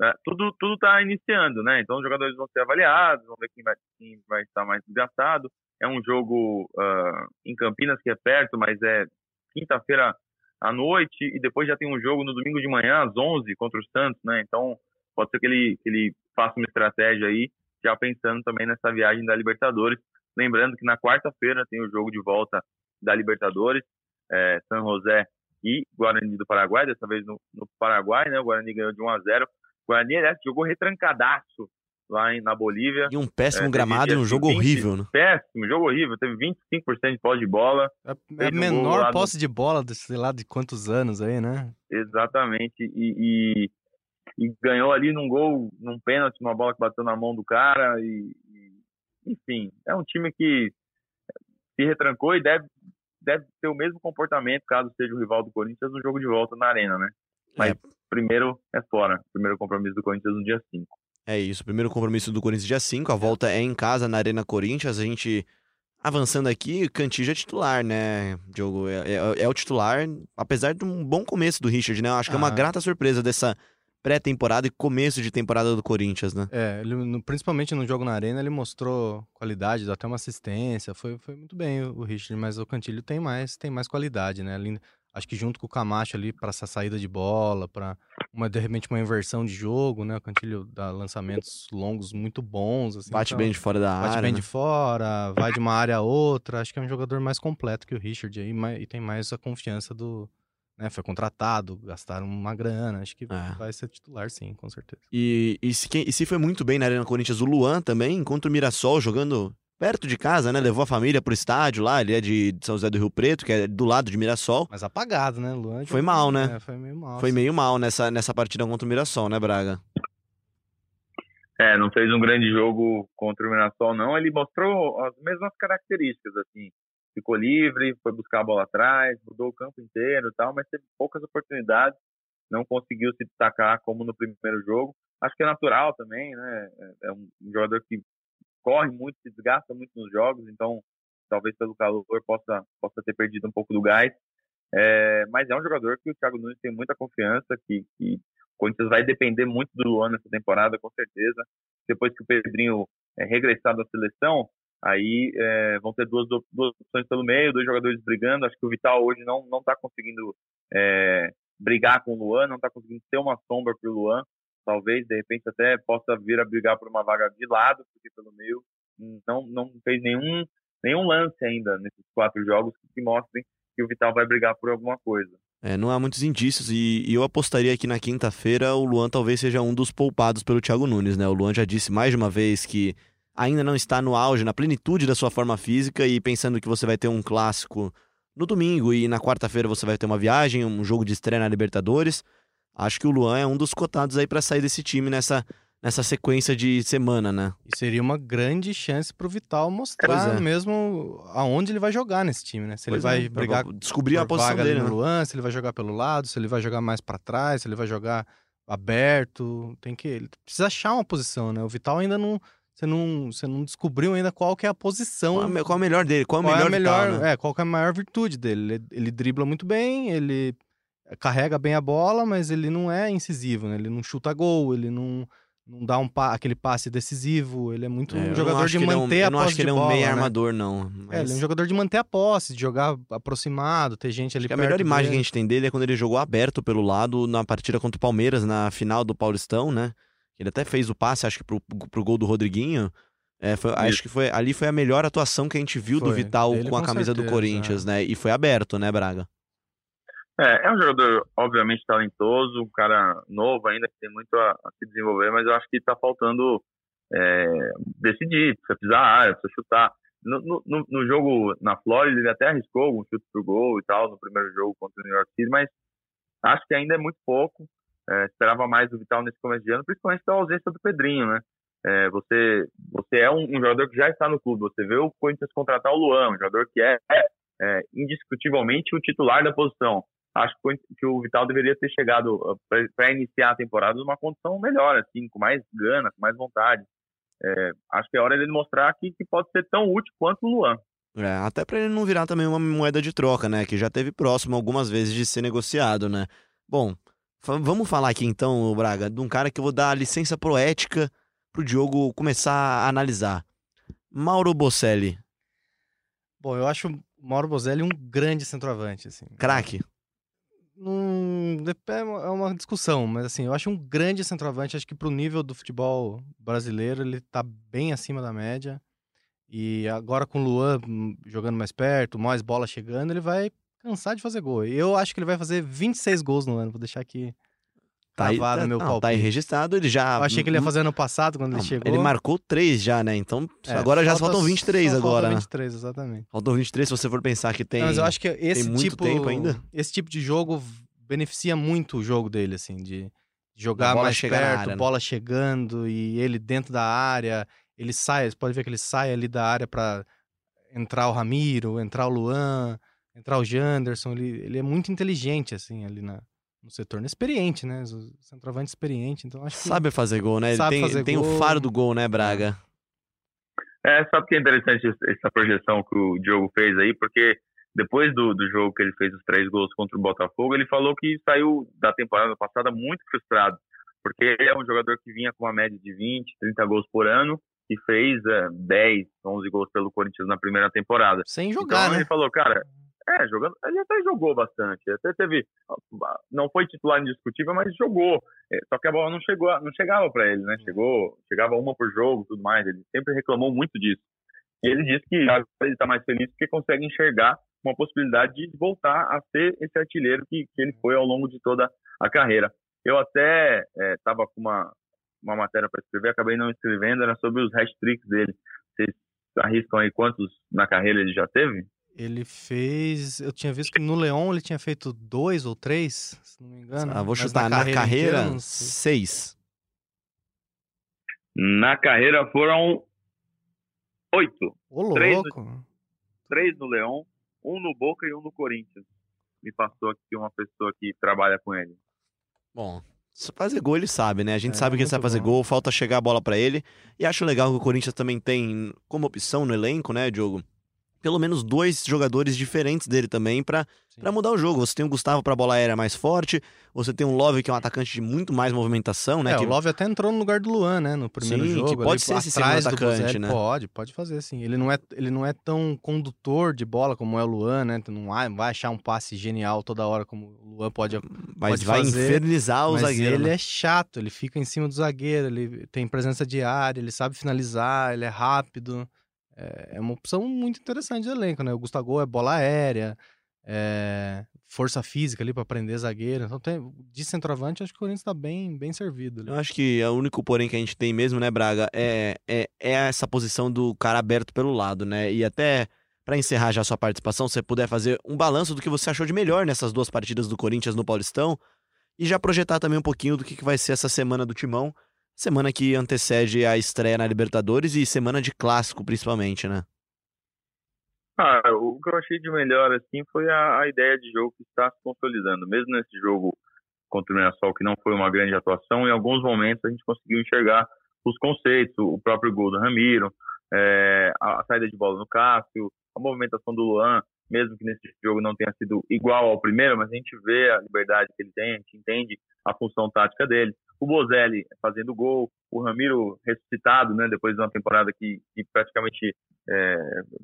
Speaker 4: Ah, tudo tudo está iniciando, né? Então os jogadores vão ser avaliados, vão ver quem vai, quem vai estar mais desgastado. É um jogo ah, em Campinas que é perto, mas é quinta-feira à noite e depois já tem um jogo no domingo de manhã às 11 contra o Santos, né? Então pode ser que ele, que ele faça uma estratégia aí, já pensando também nessa viagem da Libertadores. Lembrando que na quarta-feira tem o jogo de volta da Libertadores, é, San José e Guarani do Paraguai, dessa vez no, no Paraguai, né? O Guarani ganhou de 1 a 0 O Guarani, aliás, jogou retrancadaço lá em, na Bolívia.
Speaker 2: E um péssimo
Speaker 4: É,
Speaker 2: gramado e um
Speaker 4: assim,
Speaker 2: jogo
Speaker 4: 20
Speaker 2: horrível, né?
Speaker 4: Péssimo, jogo horrível. Teve 25% de posse de bola.
Speaker 3: É a
Speaker 4: um
Speaker 3: menor
Speaker 4: no-
Speaker 3: posse de bola, de, sei lá, de quantos anos aí, né?
Speaker 4: Exatamente. E, e- e ganhou ali num gol, num pênalti, uma bola que bateu na mão do cara. E, e- enfim, é um time que se retrancou e deve, deve ter o mesmo comportamento caso seja o rival do Corinthians no jogo de volta na Arena, né? Mas primeiro é fora. Primeiro compromisso do Corinthians no dia 5.
Speaker 2: É isso, o primeiro compromisso do Corinthians dia 5, a volta é em casa na Arena Corinthians, a gente avançando aqui, Cantillo é titular, né, Diogo? É, é- é o titular, apesar de um bom começo do Richard, né? Eu acho que é uma
Speaker 3: Ah.
Speaker 2: grata surpresa dessa pré-temporada e começo de temporada do Corinthians, né?
Speaker 3: É, ele, no- principalmente no jogo na arena, ele mostrou qualidade, deu até uma assistência, foi, foi muito bem o, o Richard, mas o Cantilho tem mais, tem mais qualidade, né? Acho que junto com o Camacho ali para essa saída de bola, para uma de repente uma inversão de jogo, né? O Cantilho dá lançamentos longos muito bons, assim,
Speaker 2: Bate
Speaker 3: então-
Speaker 2: bem de fora da
Speaker 3: Bate
Speaker 2: área,
Speaker 3: bem
Speaker 2: né?
Speaker 3: de fora, vai de uma área a outra. Acho que é um jogador mais completo que o Richard aí, e tem mais a confiança do. Né, foi contratado, gastaram uma grana. Acho que
Speaker 2: É.
Speaker 3: vai ser titular, sim, com certeza.
Speaker 2: E, e, se, e se foi muito bem na Arena Corinthians o Luan também, contra o Mirassol, jogando perto de casa, né? Levou a família pro estádio lá, ele é de São José do Rio Preto, que é do lado de Mirassol.
Speaker 3: Mas apagado, né, Luan?
Speaker 2: Foi mal, né?
Speaker 3: É, foi meio mal.
Speaker 2: Foi
Speaker 3: assim.
Speaker 2: meio mal nessa, nessa partida contra o Mirassol, né, Braga?
Speaker 4: É, não fez um grande jogo contra o Mirassol, não. Ele mostrou as mesmas características, assim. Ficou livre, foi buscar a bola atrás, mudou o campo inteiro e tal, mas teve poucas oportunidades, não conseguiu se destacar como no primeiro jogo. Acho que é natural também, né? É um jogador que corre muito, se desgasta muito nos jogos, então talvez pelo calor possa, possa ter perdido um pouco do gás. É, mas é um jogador que o Thiago Nunes tem muita confiança, que, que o Corinthians vai depender muito do Luan nessa temporada, com certeza. Depois que o Pedrinho é, regressar da seleção, aí é, vão ter duas, duas opções pelo meio, dois jogadores brigando. Acho que o Vital hoje não está conseguindo é, brigar com o Luan, não está conseguindo ter uma sombra para o Luan. Talvez, de repente, até possa vir a brigar por uma vaga de lado, porque pelo meio não, não fez nenhum, nenhum lance ainda nesses quatro jogos que mostrem que o Vital vai brigar por alguma coisa.
Speaker 2: É, não há muitos indícios e, e eu apostaria que na quinta-feira o Luan talvez seja um dos poupados pelo Thiago Nunes, né? O Luan já disse mais de uma vez que ainda não está no auge, na plenitude da sua forma física e pensando que você vai ter um clássico no domingo e na quarta-feira você vai ter uma viagem, um jogo de estreia na Libertadores. Acho que o Luan é um dos cotados aí para sair desse time nessa nessa sequência de semana, né?
Speaker 3: E seria uma grande chance pro Vital mostrar
Speaker 2: é.
Speaker 3: mesmo aonde ele vai jogar nesse time, né? Se ele
Speaker 2: Pois
Speaker 3: vai
Speaker 2: é,
Speaker 3: brigar
Speaker 2: descobrir a posição dele,
Speaker 3: ali
Speaker 2: né?
Speaker 3: no Luan, se ele vai jogar pelo lado, se ele vai jogar mais pra trás, se ele vai jogar aberto, tem que ele precisa achar uma posição, né? O Vital ainda não você não, você não descobriu ainda qual que é a posição
Speaker 2: Qual, é, o- qual o melhor dele? Qual,
Speaker 3: qual
Speaker 2: é
Speaker 3: é a
Speaker 2: melhor,
Speaker 3: melhor,
Speaker 2: Vital, né?
Speaker 3: é, qual é a maior virtude dele. Ele, ele dribla muito bem, ele carrega bem a bola, mas ele não é incisivo, né? Ele não chuta gol, ele não, não dá um pa- aquele passe decisivo, ele é muito
Speaker 2: É,
Speaker 3: um jogador de
Speaker 2: ele é um-
Speaker 3: manter a
Speaker 2: Eu não
Speaker 3: posse
Speaker 2: acho que ele é um
Speaker 3: bola,
Speaker 2: meio
Speaker 3: né?
Speaker 2: armador, não.
Speaker 3: É, ele é um
Speaker 2: mas-
Speaker 3: jogador de manter a posse, de jogar aproximado, ter gente ali
Speaker 2: Acho que a
Speaker 3: perto
Speaker 2: melhor imagem que a
Speaker 3: dele.
Speaker 2: gente tem dele é quando ele jogou aberto pelo lado na partida contra o Palmeiras, na final do Paulistão, né? Ele até fez o passe, acho que pro, pro gol do Rodriguinho. É, foi- acho que foi, ali foi a melhor atuação que a gente viu do
Speaker 3: Foi,
Speaker 2: Vital
Speaker 3: dele
Speaker 2: com a
Speaker 3: com
Speaker 2: camisa do
Speaker 3: certeza,
Speaker 2: Corinthians,
Speaker 3: é.
Speaker 2: né? E foi aberto, né, Braga?
Speaker 4: É, é um jogador obviamente talentoso, um cara novo ainda que tem muito a, a se desenvolver, mas eu acho que está faltando é, decidir, precisa pisar a área, precisa chutar. No, no- no, jogo na Flórida ele até arriscou algum chute pro gol e tal no primeiro jogo contra o New York City, mas acho que ainda é muito pouco. É, esperava mais do Vital nesse começo de ano, principalmente pela ausência do Pedrinho, né? É, você, você é um, um jogador que já está no clube. Você vê o Corinthians contratar o Luan, um jogador que é, é, indiscutivelmente o titular da posição. Acho que o Corinthians- que o Vital deveria ter chegado para iniciar a temporada numa condição melhor, assim, com mais gana, com mais vontade. É, acho que é hora dele mostrar que, que pode ser tão útil quanto o Luan.
Speaker 2: É, até pra ele não virar também uma moeda de troca, né? Que já teve próximo algumas vezes de ser negociado, né? Bom, vamos falar aqui então, Braga, de um cara que eu vou dar a licença poética pro Diogo começar a analisar. Mauro Bocelli,
Speaker 3: Bom, eu acho o Mauro Bozelli um grande centroavante, assim.
Speaker 2: craque.
Speaker 3: Dep- é uma é uma discussão, mas assim, eu acho um grande centroavante. Acho que pro nível do futebol brasileiro, ele tá bem acima da média. E agora com o Luan hum, jogando mais perto, mais bola chegando, ele vai cansar de fazer gol. Eu acho que ele vai fazer 26 gols no ano. Vou deixar aqui
Speaker 2: Tá aí, tá,
Speaker 3: meu
Speaker 2: não,
Speaker 3: palpite.
Speaker 2: tá aí registrado, ele já...
Speaker 3: Eu achei que ele ia fazer ano passado, quando
Speaker 2: Não,
Speaker 3: ele chegou.
Speaker 2: Ele marcou três já, né? Então,
Speaker 3: É,
Speaker 2: agora já
Speaker 3: falta-
Speaker 2: faltam 23
Speaker 3: só
Speaker 2: agora,
Speaker 3: Falta
Speaker 2: né?
Speaker 3: 23, exatamente.
Speaker 2: Faltam 23 se você for pensar que tem...
Speaker 3: Não, mas eu acho que esse tipo,
Speaker 2: tempo ainda.
Speaker 3: esse tipo de jogo beneficia muito o jogo dele, assim, de jogar mais perto,
Speaker 2: área, né?
Speaker 3: bola chegando e ele dentro da área, ele sai, você pode ver que ele sai ali da área pra entrar o Ramiro, entrar o Luan, entrar o Janderson, ele, ele é muito inteligente, assim, ali na, no setor, experiente, né, o centroavante experiente, então acho que...
Speaker 2: Sabe fazer gol, né? Ele
Speaker 3: Sabe
Speaker 2: tem, tem o faro do gol, né, Braga?
Speaker 4: É, sabe que é interessante es- essa projeção que o Diogo fez aí, porque depois do, do jogo que ele fez os três gols contra o Botafogo, ele falou que saiu da temporada passada muito frustrado, porque ele é um jogador que vinha com uma média de 20, 30 gols por ano e fez é, 10, 11 gols pelo Corinthians na primeira temporada.
Speaker 3: Sem jogar,
Speaker 4: então
Speaker 3: né?
Speaker 4: ele falou, cara, é, jogando, ele até jogou bastante, até teve, não foi titular indiscutível, mas jogou. É, Só que a bola não chegou, não chegava para ele, né? Chegou, chegava uma por jogo, tudo mais. Ele sempre reclamou muito disso. E ele disse que agora ele está mais feliz porque consegue enxergar uma possibilidade de voltar a ser esse artilheiro que, que ele foi ao longo de toda a carreira. Eu até estava com uma, uma matéria para escrever, acabei não escrevendo, era sobre os hat-tricks dele. Vocês arriscam aí quantos na carreira ele já teve?
Speaker 3: Ele fez. Eu tinha visto que no Leão ele tinha feito dois ou três, se não me engano.
Speaker 2: Ah, vou chutar na carreira,
Speaker 3: inteira, não sei.
Speaker 2: seis.
Speaker 4: Na carreira foram oito.
Speaker 3: Ô,
Speaker 4: Três no-
Speaker 3: louco.
Speaker 4: Três no Leão, um no Boca e um no Corinthians. Me passou aqui uma pessoa que trabalha com ele.
Speaker 2: Bom, se fazer gol ele sabe, né? A gente
Speaker 3: É,
Speaker 2: sabe que ele sabe fazer
Speaker 3: bom.
Speaker 2: gol, falta chegar a bola pra ele. E acho legal que o Corinthians também tem como opção no elenco, né, Diogo? Pelo menos dois jogadores diferentes dele também pra mudar o jogo. Você tem o Gustavo pra bola aérea mais forte, você tem um Love que é um atacante de muito mais movimentação, né?
Speaker 3: É,
Speaker 2: que...
Speaker 3: o Love até entrou no lugar do Luan, né? No primeiro
Speaker 2: Sim,
Speaker 3: jogo.
Speaker 2: que pode
Speaker 3: ali,
Speaker 2: ser esse segundo
Speaker 3: do
Speaker 2: atacante, né?
Speaker 3: Pode, pode fazer sim. Ele não, é, ele não é tão condutor de bola como é o Luan, né? Não vai vai achar um passe genial toda hora como o Luan pode.
Speaker 2: Mas
Speaker 3: pode
Speaker 2: vai
Speaker 3: fazer,
Speaker 2: infernizar o
Speaker 3: mas
Speaker 2: zagueiro.
Speaker 3: ele
Speaker 2: né?
Speaker 3: é chato, ele fica em cima do zagueiro, ele tem presença de área, ele sabe finalizar, ele é rápido. É, é uma opção muito interessante de elenco, né? O Gustavo é bola aérea, é força física ali pra prender zagueiro. Então, tem, de centroavante, acho que o Corinthians tá bem, bem servido. ali.
Speaker 2: Eu acho que o único porém que a gente tem mesmo, né, Braga, é, é, é essa posição do cara aberto pelo lado, né? E até pra encerrar já a sua participação, se você puder fazer um balanço do que você achou de melhor nessas duas partidas do Corinthians no Paulistão e já projetar também um pouquinho do que que vai ser essa semana do Timão, semana que antecede a estreia na Libertadores e semana de clássico principalmente, né?
Speaker 4: Ah, o que eu achei de melhor assim foi a, a ideia de jogo que está se consolidando. Mesmo nesse jogo contra o Mirassol, que não foi uma grande atuação, em alguns momentos a gente conseguiu enxergar os conceitos, o próprio gol do Ramiro, é, a, saída de bola no Cássio, a movimentação do Luan, mesmo que nesse jogo não tenha sido igual ao primeiro, mas a gente vê a liberdade que ele tem, a gente entende a função tática dele. O Bozelli fazendo gol, o Ramiro ressuscitado, né, depois de uma temporada que, que praticamente é,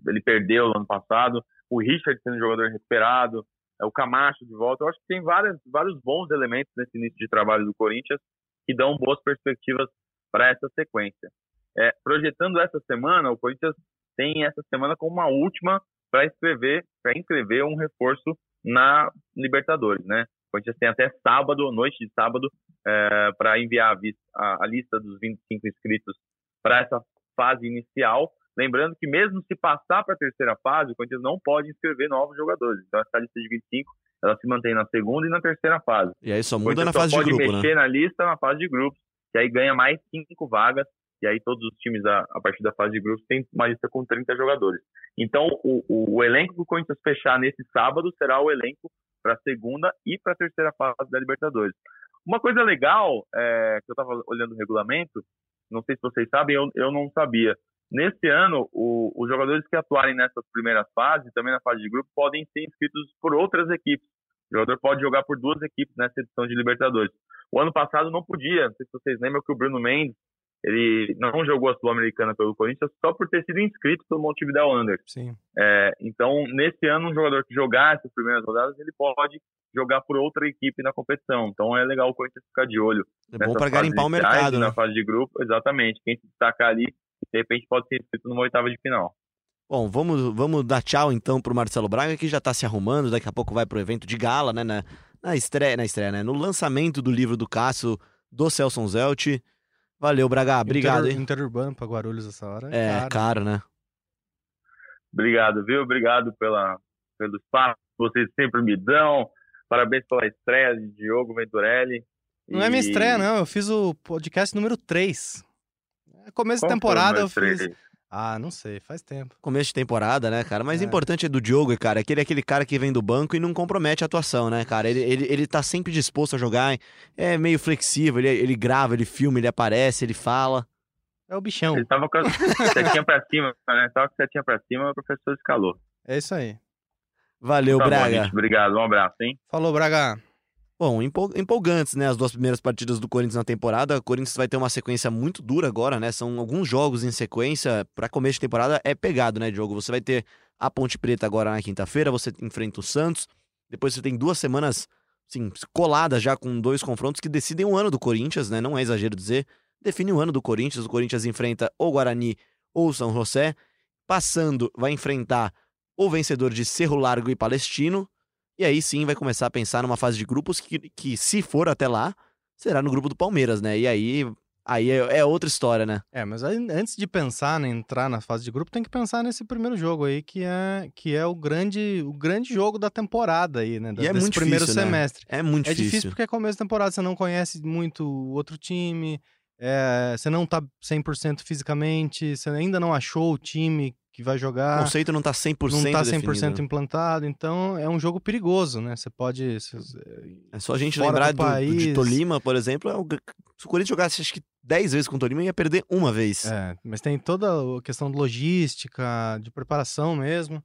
Speaker 4: ele perdeu no ano passado, o Richard sendo jogador recuperado, é, o Camacho de volta. Eu acho que tem várias, vários bons elementos nesse início de trabalho do Corinthians que dão boas perspectivas para essa sequência. É, projetando essa semana, o Corinthians tem essa semana como uma última para inscrever, para inscrever um reforço na Libertadores, né? Corinthians tem até sábado, noite de sábado, é, para enviar a, a- lista dos 25 inscritos para essa fase inicial. Lembrando que mesmo se passar para a terceira fase, o Corinthians não pode inscrever novos jogadores. Então essa lista de 25, ela se mantém na segunda e na terceira fase.
Speaker 2: E aí só muda na fase de
Speaker 4: pode
Speaker 2: grupo, né?
Speaker 4: mexer na lista na fase de grupos, que aí ganha mais cinco vagas, e aí todos os times a, a partir da fase de grupos têm uma lista com 30 jogadores. Então, o, o, o elenco que o Corinthians fechar nesse sábado será o elenco para a segunda e para a terceira fase da Libertadores. Uma coisa legal, é, que eu estava olhando o regulamento, não sei se vocês sabem, eu, eu não sabia. Nesse ano, o- os jogadores que atuarem nessas primeiras fases, também na fase de grupo, podem ser inscritos por outras equipes. O jogador pode jogar por duas equipes nessa edição de Libertadores. O ano passado não podia, não sei se vocês lembram que o Bruno Mendes, ele não jogou a Sul-Americana pelo Corinthians só por ter sido inscrito pelo Montevideo Under.
Speaker 3: Sim.
Speaker 4: É, então, nesse ano, um jogador que jogar essas primeiras rodadas, ele pode jogar por outra equipe na competição. Então, é legal o Corinthians ficar de olho
Speaker 2: É bom
Speaker 4: fases
Speaker 2: garimpar o mercado, né?
Speaker 4: Na fase de grupo, exatamente. Quem se destacar ali, de repente, pode ser inscrito numa oitava de final.
Speaker 2: Bom, vamos, vamos dar tchau então pro Marcelo Braga, que já tá se arrumando, daqui a pouco vai pro evento de gala, né? Na, na estreia, na estreia, né? No lançamento do livro do Cássio, do Celson Zelt. Valeu, Braga. Obrigado,
Speaker 3: Inter,
Speaker 2: hein?
Speaker 3: interurbano pra Guarulhos essa hora.
Speaker 2: É,
Speaker 3: caro.
Speaker 2: caro, né?
Speaker 4: Obrigado, viu? Obrigado pela, pelo espaço que vocês sempre me dão. Parabéns pela estreia de Diogo Venturelli.
Speaker 3: Não é minha
Speaker 4: E
Speaker 3: estreia, não. Eu fiz o podcast número 3. É começo
Speaker 4: qual
Speaker 3: de temporada eu fiz. Ah, não sei, faz tempo.
Speaker 2: Começo de temporada, né, cara? Mas o
Speaker 3: É.
Speaker 2: importante é do Diogo, cara. Aquele, aquele cara que vem do banco e não compromete a atuação, né, cara? Ele, ele, ele tá sempre disposto a jogar, é meio flexível, ele, ele grava, ele filma, ele aparece, ele fala.
Speaker 3: É o bichão.
Speaker 4: Ele tava com a setinha pra cima, né? Tava com a setinha pra cima, o professor escalou.
Speaker 3: É isso aí.
Speaker 2: Valeu,
Speaker 4: Tá bom,
Speaker 2: Braga.
Speaker 4: gente. Obrigado, um abraço, hein?
Speaker 3: Falou, Braga.
Speaker 2: Bom, empol- empolgantes, né? As duas primeiras partidas do Corinthians na temporada. O Corinthians vai ter uma sequência muito dura agora, né? São alguns jogos em sequência. Pra começo de temporada é pegado, né, Diogo? Você vai ter a Ponte Preta agora na quinta-feira, você enfrenta o Santos. Depois você tem duas semanas, assim, coladas já com dois confrontos que decidem o ano do Corinthians, né? Não é exagero dizer. Define o ano do Corinthians. O Corinthians enfrenta ou Guarani ou São José. Passando, vai enfrentar o vencedor de Cerro Largo e Palestino. E aí sim vai começar a pensar numa fase de grupos que, que se for até lá, será no grupo do Palmeiras, né? E aí aí é, é outra história, né?
Speaker 3: É, mas aí, antes de pensar em entrar na fase de grupo, tem que pensar nesse primeiro jogo aí, que é, que é o, grande, o grande jogo da temporada aí, né? Da,
Speaker 2: E é muito
Speaker 3: primeiro
Speaker 2: difícil, né?
Speaker 3: semestre.
Speaker 2: É muito
Speaker 3: É
Speaker 2: difícil.
Speaker 3: difícil porque é começo de temporada, você não conhece muito o outro time, é, você não tá 100% fisicamente, você ainda não achou o time que vai
Speaker 2: O
Speaker 3: jogar,
Speaker 2: conceito não tá 100%
Speaker 3: não tá 100%
Speaker 2: definido.
Speaker 3: implantado, então é um jogo perigoso, né? Você pode...
Speaker 2: É só a gente
Speaker 3: fora
Speaker 2: lembrar
Speaker 3: do
Speaker 2: do, do- de. Tolima, por exemplo. é o se o Corinthians jogasse acho que 10 vezes com o Tolima, ia perder uma vez.
Speaker 3: É, mas tem toda a questão de logística, de preparação mesmo.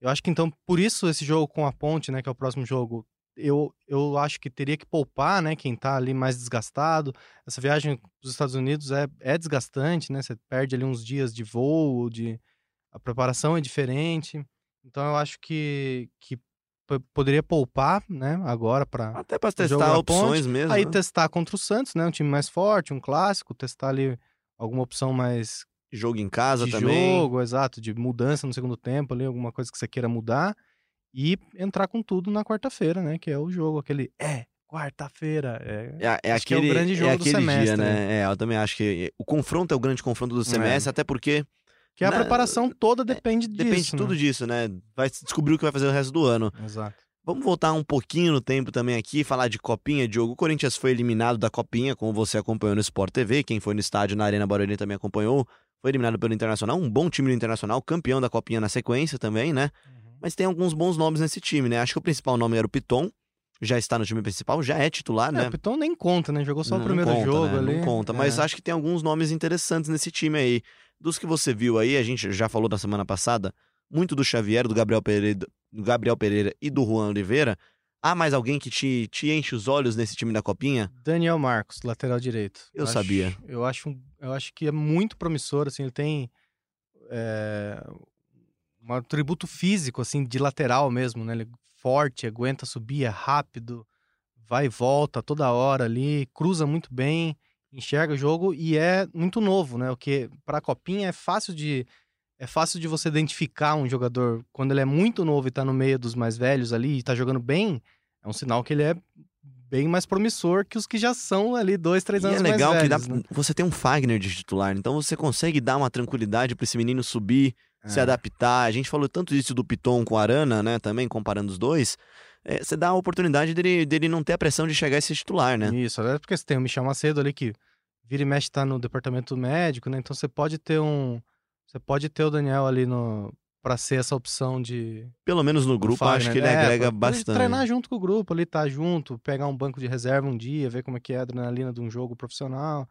Speaker 3: Eu acho que então, por isso esse jogo com a Ponte, né, que é o próximo jogo, eu, eu acho que teria que poupar, né, quem tá ali mais desgastado. Essa viagem dos Estados Unidos é, é desgastante, né? Você perde ali uns dias de voo, de a preparação é diferente. Então eu acho que, que poderia poupar, né, agora para
Speaker 2: Até
Speaker 3: jogo
Speaker 2: testar opções mesmo.
Speaker 3: Aí
Speaker 2: né?
Speaker 3: testar contra o Santos, né? Um time mais forte, um clássico, testar ali alguma opção mais
Speaker 2: Jogo em casa
Speaker 3: de
Speaker 2: também.
Speaker 3: jogo, exato, de mudança no segundo tempo ali, alguma coisa que você queira mudar. E entrar com tudo na quarta-feira, né? Que é o jogo, aquele é, quarta-feira. É...
Speaker 2: É, é
Speaker 3: Acho que é o
Speaker 2: aquele,
Speaker 3: grande jogo
Speaker 2: é
Speaker 3: do
Speaker 2: aquele dia,
Speaker 3: semestre,
Speaker 2: né? É, eu também acho que o confronto é o grande confronto do semestre, até porque
Speaker 3: Que a
Speaker 2: Na-
Speaker 3: preparação toda depende disso.
Speaker 2: depende de tudo
Speaker 3: né?
Speaker 2: disso, né? Vai descobrir o que vai fazer o resto do ano.
Speaker 3: Exato.
Speaker 2: Vamos voltar um pouquinho no tempo também aqui, falar de Copinha, Diogo. O Corinthians foi eliminado da Copinha, como você acompanhou no Sport TV. Quem foi no estádio na Arena Barueri também acompanhou. Foi eliminado pelo Internacional, um bom time do Internacional, campeão da Copinha na sequência também, né? Mas tem alguns bons nomes nesse time, né? Acho que o principal nome era o Piton, já está no time principal, já é titular,
Speaker 3: É,
Speaker 2: né?
Speaker 3: o Piton nem conta, né? Jogou só
Speaker 2: Não-
Speaker 3: o primeiro
Speaker 2: conta,
Speaker 3: jogo
Speaker 2: né?
Speaker 3: ali.
Speaker 2: Não conta, mas
Speaker 3: É.
Speaker 2: acho que tem alguns nomes interessantes nesse time aí. Dos que você viu aí, a gente já falou na semana passada, muito do Xavier, do Gabriel Pereira, do Gabriel Pereira e do Juan Oliveira. Há mais alguém que te, te enche os olhos nesse time da Copinha?
Speaker 3: Daniel Marcos, lateral direito.
Speaker 2: Eu sabia.
Speaker 3: eu acho, eu acho que é muito promissor, assim, ele tem é, um atributo físico, assim, de lateral mesmo, né? Ele é forte, aguenta subir, é rápido, vai e volta toda hora ali, cruza muito bem, enxerga o jogo e é muito novo, né? O que para a copinha é fácil de é fácil de você identificar um jogador quando ele é muito novo e tá no meio dos mais velhos ali e tá jogando bem, é um sinal que ele é bem mais promissor que os que já são ali dois, três
Speaker 2: E
Speaker 3: anos
Speaker 2: é legal
Speaker 3: mais
Speaker 2: que dá,
Speaker 3: velhos, né?
Speaker 2: você tem um Fagner de titular, então você consegue dar uma tranquilidade para esse menino subir, se
Speaker 3: É.
Speaker 2: adaptar. A gente falou tanto isso do Piton com o Arana, né? Também comparando os dois. É, você dá a oportunidade dele, dele não ter a pressão de chegar a ser titular, né?
Speaker 3: Isso, até porque você tem o Michel Macedo ali que vira e mexe tá no departamento médico, né? Então você pode ter um. Você pode ter o Daniel ali no. Pra ser essa opção de.
Speaker 2: Pelo menos no grupo,
Speaker 3: Fagner.
Speaker 2: acho que ele
Speaker 3: É,
Speaker 2: agrega
Speaker 3: ele
Speaker 2: bastante.
Speaker 3: Treinar junto com o grupo, ali tá junto, pegar um banco de reserva um dia, ver como é que é a adrenalina de um jogo profissional.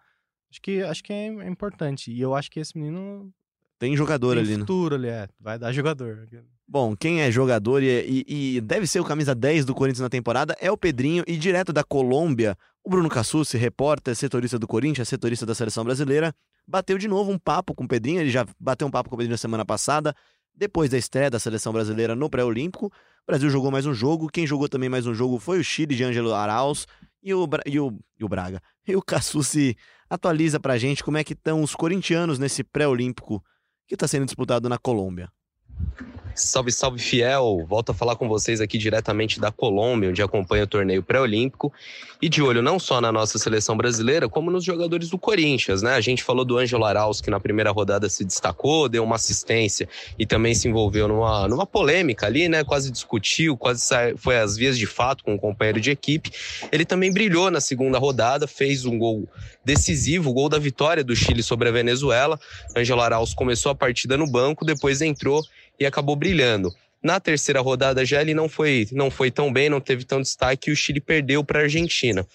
Speaker 3: Acho que, acho que é, é importante. E eu acho que esse menino
Speaker 2: Tem jogador
Speaker 3: tem
Speaker 2: ali, né?
Speaker 3: futuro ali, é. Vai dar jogador.
Speaker 2: Bom, quem é jogador e, e- e deve ser o camisa 10 do Corinthians na temporada é o Pedrinho. E direto da Colômbia, o Bruno Cassucci, repórter, setorista do Corinthians, setorista da seleção brasileira, bateu de novo um papo com o Pedrinho. Ele já bateu um papo com o Pedrinho na semana passada, depois da estreia da seleção brasileira no pré-olímpico. O Brasil jogou mais um jogo. Quem jogou também mais um jogo foi o Chile de Ângelo Arauz e o, e o, e o Braga. E o Cassucci atualiza pra gente como é que estão os corintianos nesse pré-olímpico que está sendo disputado na Colômbia.
Speaker 5: Salve, salve fiel! Volto a falar com vocês aqui diretamente da Colômbia, onde acompanho o torneio pré-olímpico e de olho não só na nossa seleção brasileira, como nos jogadores do Corinthians, né? A gente falou do Ângelo Arauz, que na primeira rodada se destacou, deu uma assistência e também se envolveu numa, numa polêmica ali, né? Quase discutiu, quase sa- foi às vias de fato com um companheiro de equipe. Ele também brilhou na segunda rodada, fez um gol decisivo, o gol da vitória do Chile sobre a Venezuela. Ângelo Arauz começou a partida no banco, depois entrou e acabou brilhando. Na terceira rodada já ele não foi, não foi tão bem, não teve tão destaque e o Chile perdeu para a Argentina.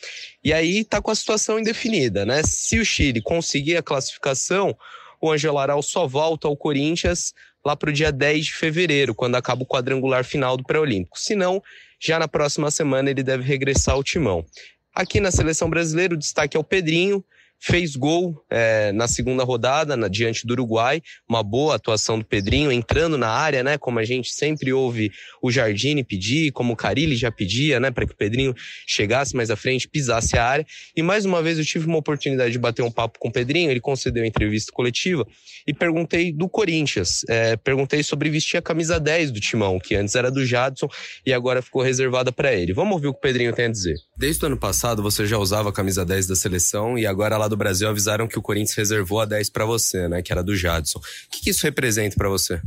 Speaker 5: E aí tá com a situação indefinida, né? Se o Chile conseguir a classificação, o Angelo Arauz só volta ao Corinthians lá para o dia 10 de fevereiro, quando acaba o quadrangular final do pré-olímpico. Se não, já na próxima semana ele deve regressar ao timão. Aqui na seleção brasileira, o destaque é o Pedrinho, fez gol é, na segunda rodada, na, diante do Uruguai, uma boa atuação do Pedrinho, entrando na área, né? Como a gente sempre ouve o Jardine pedir, como o Carilli já pedia, né? Para que o Pedrinho chegasse mais à frente, pisasse a área. E mais uma vez eu tive uma oportunidade de bater um papo com o Pedrinho, ele concedeu entrevista coletiva e perguntei do Corinthians. É, perguntei sobre vestir a camisa 10 do Timão, que antes era do Jadson e agora ficou reservada para ele. Vamos ouvir o que o Pedrinho tem a dizer. Desde o ano passado você já usava a camisa 10 da seleção e agora ela do Brasil avisaram que o Corinthians reservou a 10 para você, né? Que era do Jadson. O que, que isso representa para você?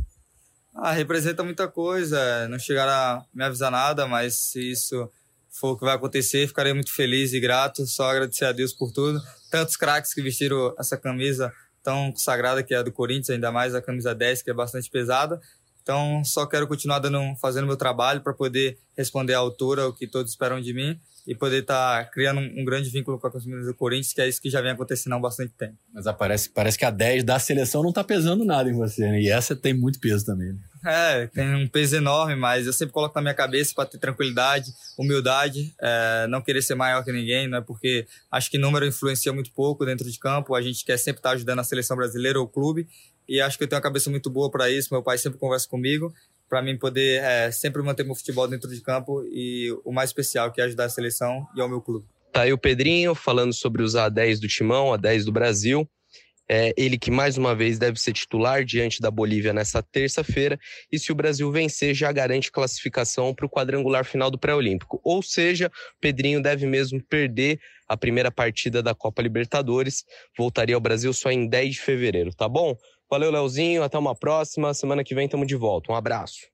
Speaker 6: Ah, representa muita coisa. Não chegaram a me avisar nada, mas se isso for o que vai acontecer, ficarei muito feliz e grato. Só agradecer a Deus por tudo. Tantos craques que vestiram essa camisa tão consagrada que é a do Corinthians, ainda mais a camisa 10, que é bastante pesada. Então, só quero continuar dando, fazendo meu trabalho para poder responder à altura o que todos esperam de mim e poder estar tá criando um, grande vínculo com a comunidade do Corinthians, que é isso que já vem acontecendo há bastante tempo.
Speaker 7: Mas parece, parece que a 10 da seleção não está pesando nada em você, né? E essa tem muito peso também. Né?
Speaker 6: É, tem um peso enorme, mas eu sempre coloco na minha cabeça para ter tranquilidade, humildade, é, não querer ser maior que ninguém, não é porque acho que número influencia muito pouco dentro de campo, a gente quer sempre estar tá ajudando a seleção brasileira ou o clube, e acho que eu tenho uma cabeça muito boa para isso. Meu pai sempre conversa comigo para mim poder é, sempre manter meu futebol dentro de campo e o mais especial que é ajudar a seleção e ao meu clube.
Speaker 5: Tá aí o Pedrinho falando sobre os A10 do Timão, A10 do Brasil. É ele que mais uma vez deve ser titular diante da Bolívia nessa terça-feira. E se o Brasil vencer, já garante classificação para o quadrangular final do pré-olímpico. Ou seja, Pedrinho deve mesmo perder a primeira partida da Copa Libertadores. Voltaria ao Brasil só em 10 de fevereiro, tá bom? Valeu, Leozinho. Até uma próxima. Semana que vem estamos de volta. Um abraço.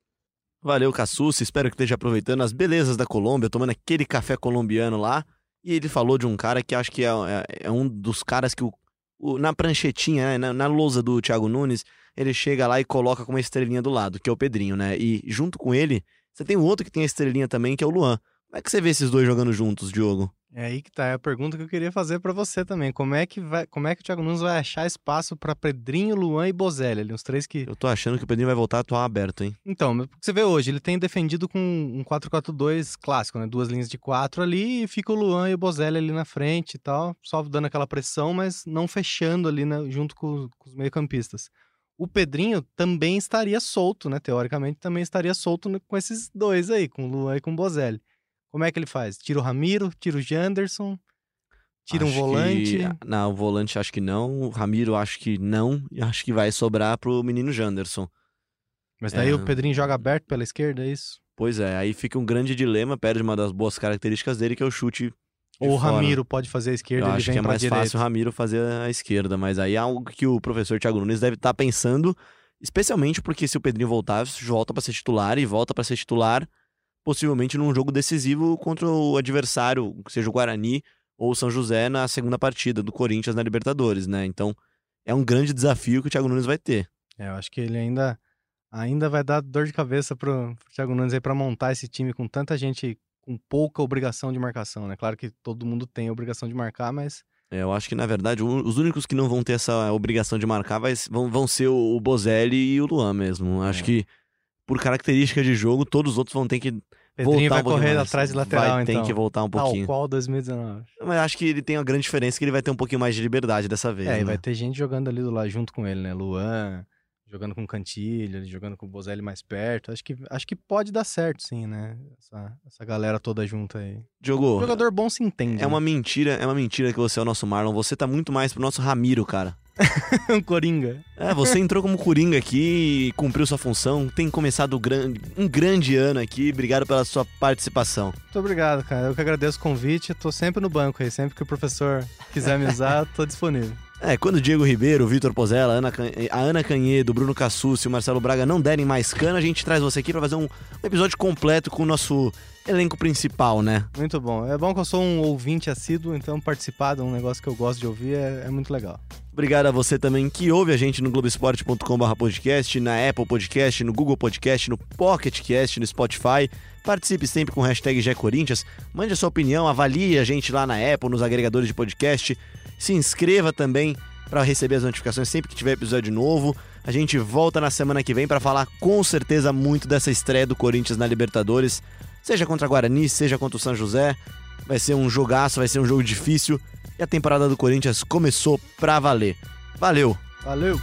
Speaker 2: Valeu, Cassucci. Espero que esteja aproveitando as belezas da Colômbia, tomando aquele café colombiano lá. E ele falou de um cara que acho que é, é, é um dos caras que o, o, na pranchetinha, né, na, na lousa do Thiago Nunes, ele chega lá e coloca com uma estrelinha do lado, que é o Pedrinho, né? E junto com ele, você tem um outro que tem a estrelinha também, que é o Luan. Como é que você vê esses dois jogando juntos, Diogo?
Speaker 3: É aí que tá, é a pergunta que eu queria fazer para você também. Como é que vai, como é que o Thiago Nunes vai achar espaço para Pedrinho, Luan e Bozelli, ali, os três que
Speaker 2: Eu tô achando que o Pedrinho vai voltar a atuar aberto, hein?
Speaker 3: Então, você vê hoje, ele tem defendido com um 4-4-2 clássico, né? Duas linhas de quatro ali e fica o Luan e o Bozelli ali na frente e tal, só dando aquela pressão, mas não fechando ali né, junto com, com os meio-campistas. O Pedrinho também estaria solto, né? Teoricamente, também estaria solto com esses dois aí, com o Luan e com o Bozelli. Como é que ele faz? Tira o Ramiro, tira o Janderson, tira acho um volante.
Speaker 2: Que... Não, o volante acho que não. O Ramiro acho que não. E acho que vai sobrar pro menino Janderson.
Speaker 3: Mas daí é... o Pedrinho joga aberto pela esquerda, é isso?
Speaker 2: Pois é, aí fica um grande dilema, perde uma das boas características dele, que é o chute.
Speaker 3: Ou o Ramiro pode fazer a esquerda,
Speaker 2: Eu acho que é mais
Speaker 3: direita.
Speaker 2: fácil o Ramiro fazer a esquerda, mas aí é algo que o professor Thiago Nunes deve estar tá pensando, especialmente porque se o Pedrinho voltar, volta para ser titular e volta para ser titular possivelmente num jogo decisivo contra o adversário, seja o Guarani ou o São José, na segunda partida do Corinthians na Libertadores, né? Então é um grande desafio que o Thiago Nunes vai ter.
Speaker 3: É, eu acho que ele ainda, ainda vai dar dor de cabeça pro, pro Thiago Nunes aí para montar esse time com tanta gente com pouca obrigação de marcação, né? Claro que todo mundo tem a obrigação de marcar, mas
Speaker 2: é, eu acho que, na verdade, os únicos que não vão ter essa obrigação de marcar vai, vão, vão ser o Bozelli e o Luan mesmo. Acho é. que, por característica de jogo, todos os outros vão ter que
Speaker 3: Pedrinho vai
Speaker 2: um
Speaker 3: correr
Speaker 2: mais.
Speaker 3: atrás de lateral,
Speaker 2: vai,
Speaker 3: então.
Speaker 2: Tem que voltar um pouquinho.
Speaker 3: Tal qual 2019.
Speaker 2: Mas acho que ele tem uma grande diferença que ele vai ter um pouquinho mais de liberdade dessa vez.
Speaker 3: É,
Speaker 2: né?
Speaker 3: e vai ter gente jogando ali do lado junto com ele, né? Luan, jogando com Cantilho, jogando com o Bozelli mais perto. Acho que, acho que pode dar certo, sim, né? Essa, essa galera toda junta aí.
Speaker 2: Jogou.
Speaker 3: jogador bom se entende.
Speaker 2: É
Speaker 3: né?
Speaker 2: uma mentira, é uma mentira que você é o nosso Marlon. Você tá muito mais pro nosso Ramiro, cara.
Speaker 3: um Coringa.
Speaker 2: É, você entrou como Coringa aqui e cumpriu sua função. Tem começado um grande ano aqui. Obrigado pela sua participação.
Speaker 3: Muito obrigado, cara. Eu que agradeço o convite. tô sempre no banco aí. Sempre que o professor quiser me usar, tô disponível.
Speaker 2: É, quando o Diego Ribeiro, o Vitor Pozella, a Ana, a Ana Canhedo, o Bruno Cassucci e o Marcelo Braga não derem mais cana, a gente traz você aqui para fazer um, um episódio completo com o nosso elenco principal, né?
Speaker 3: Muito bom. É bom que eu sou um ouvinte assíduo, então participar de um negócio que eu gosto de ouvir é, é muito legal.
Speaker 2: Obrigado a você também que ouve a gente no globesport.com.br podcast, na Apple Podcast, no Google Podcast, no Pocket Cast, no Spotify. Participe sempre com o hashtag GECorinthians. Mande a sua opinião, avalie a gente lá na Apple, nos agregadores de podcast. Se inscreva também para receber as notificações sempre que tiver episódio novo. A gente volta na semana que vem para falar com certeza muito dessa estreia do Corinthians na Libertadores, seja contra a Guarani, seja contra o São José. Vai ser um jogaço, vai ser um jogo difícil e a temporada do Corinthians começou pra valer. Valeu!
Speaker 3: Valeu!